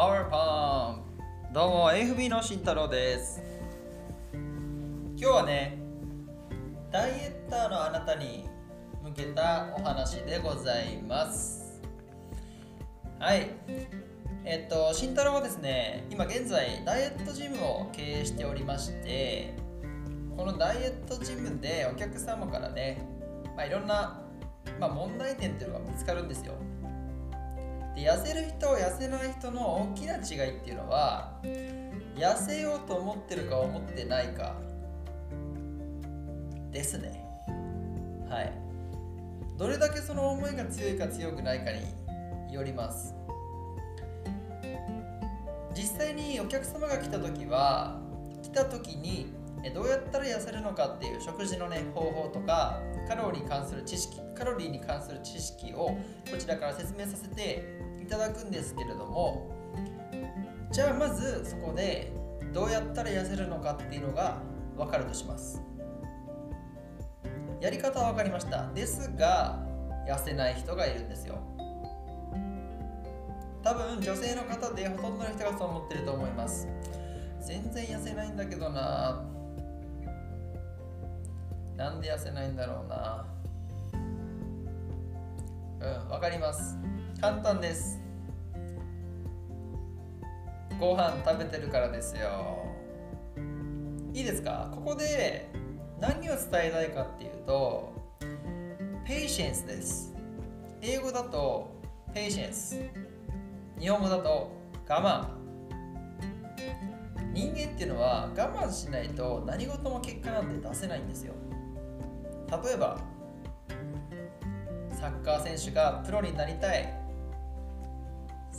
Our Pump どうも FB の慎太郎です。今日はねダイエッターのあなたに向けたお話でございます。はい。えっと慎太郎はですね今現在ダイエットジムを経営しておりましてこのダイエットジムでお客様からね、まあ、いろんな、まあ、問題点っていうのが見つかるんですよ。で痩せる人痩せない人の大きな違いっていうのは痩せようと思ってるか思ってないかですね。はい。どれだけその思いが強いか強くないかによります。実際にお客様が来た時は来た時にどうやったら痩せるのかっていう食事のね方法とかカロリーに関する知識カロリーに関する知識をこちらから説明させてただくんですけれどもじゃあまずそこでどうやったら痩せるのかっていうのが分かるとします。やり方は分かりました。ですが痩せない人がいるんですよ。多分女性の方でほとんどの人がそう思ってると思います。全然痩せないんだけどな。なんで痩せないんだろうな。うんわかります。簡単です。ご飯食べてるからですよ。いいですか？ここで何を伝えたいかっていうと patience です。英語だと patience 日本語だと我慢。人間っていうのは我慢しないと何事も結果なんて出せないんですよ。例えばサッカー選手がプロになりたい。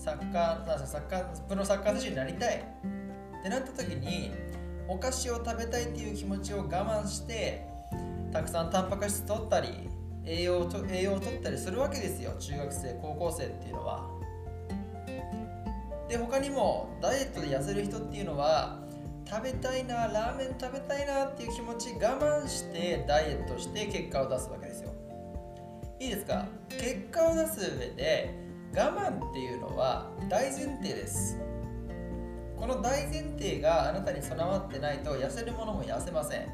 サッカーサッカープロサッカー選手になりたい。ってなった時にお菓子を食べたいっていう気持ちを我慢してたくさんタンパク質取ったり栄養と栄養を取ったりするわけですよ。中学生高校生っていうのは。で他にもダイエットで痩せる人っていうのは食べたいなラーメン食べたいなっていう気持ち我慢してダイエットして結果を出すわけですよ。いいですか？結果を出す上で我慢っていうのは大前提です。この大前提があなたに備わってないと痩せるものも痩せません。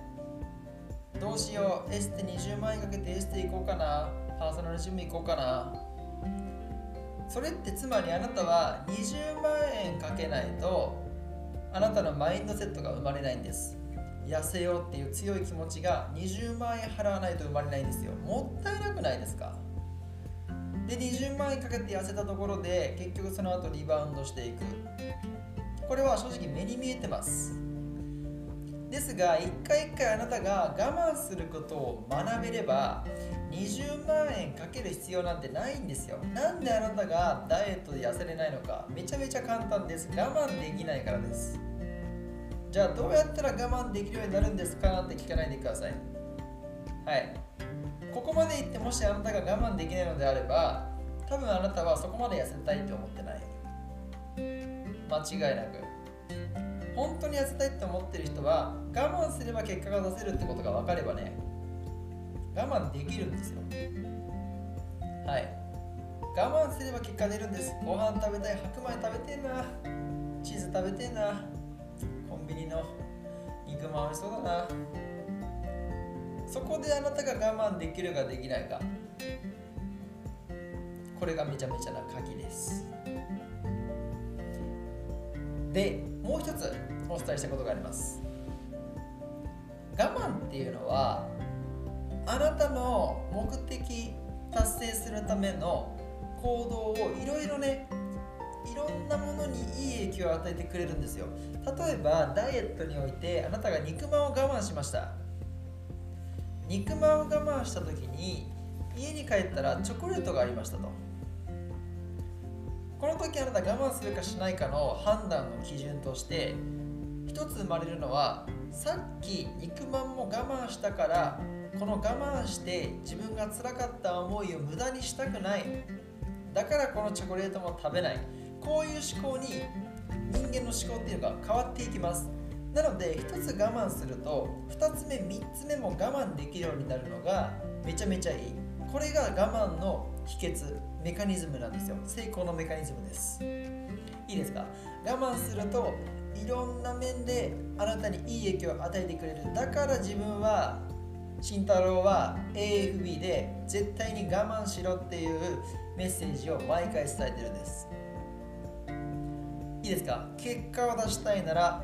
どうしよう。エステ20万円かけてエステ行こうかな。パーソナルジム行こうかな。それってつまりあなたは20万円かけないとあなたのマインドセットが生まれないんです。痩せようっていう強い気持ちが20万円払わないと生まれないんですよ。もったいなくないですか？で20万円かけて痩せたところで結局その後リバウンドしていく。これは正直目に見えてます。ですが一回一回あなたが我慢することを学べれば20万円かける必要なんてないんですよ。なんであなたがダイエットで痩せれないのかめちゃめちゃ簡単です。我慢できないからです。じゃあどうやったら我慢できるようになるんですか？って聞かないでください。はい。ここまで言ってもしあなたが我慢できないのであれば多分あなたはそこまで痩せたいって思ってない。間違いなく。本当に痩せたいって思ってる人は我慢すれば結果が出せるってことが分かればね我慢できるんですよ。はい。我慢すれば結果出るんです。ご飯食べたい白米食べてえな。チーズ食べてえな。コンビニの肉も美味しそうだな。そこであなたが我慢できるかできないか。これがめちゃめちゃな鍵です。でもう一つお伝えしたことがあります。我慢っていうのはあなたの目的達成するための行動をいろいろねいろんなものにいい影響を与えてくれるんですよ。例えばダイエットにおいてあなたが肉まんを我慢しました。肉まんを我慢した時に家に帰ったらチョコレートがありましたと。この時あなた我慢するかしないかの判断の基準として一つ生まれるのはさっき肉まんも我慢したからこの我慢して自分が辛かった思いを無駄にしたくない。だからこのチョコレートも食べない。こういう思考に人間の思考っていうのが変わっていきます。なので1つ我慢すると2つ目3つ目も我慢できるようになるのがめちゃめちゃいい。これが我慢の秘訣メカニズムなんですよ。成功のメカニズムです。いいですか？我慢するといろんな面であなたにいい影響を与えてくれる。だから自分は慎太郎は AFB で絶対に我慢しろっていうメッセージを毎回伝えてるんです。いいですか？結果を出したいなら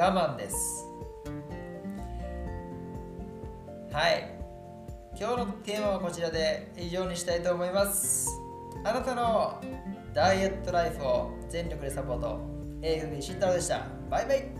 我慢です。はい。今日のテーマはこちらで以上にしたいと思います。あなたのダイエットライフを全力でサポート。AFB 慎太郎でした。バイバイ。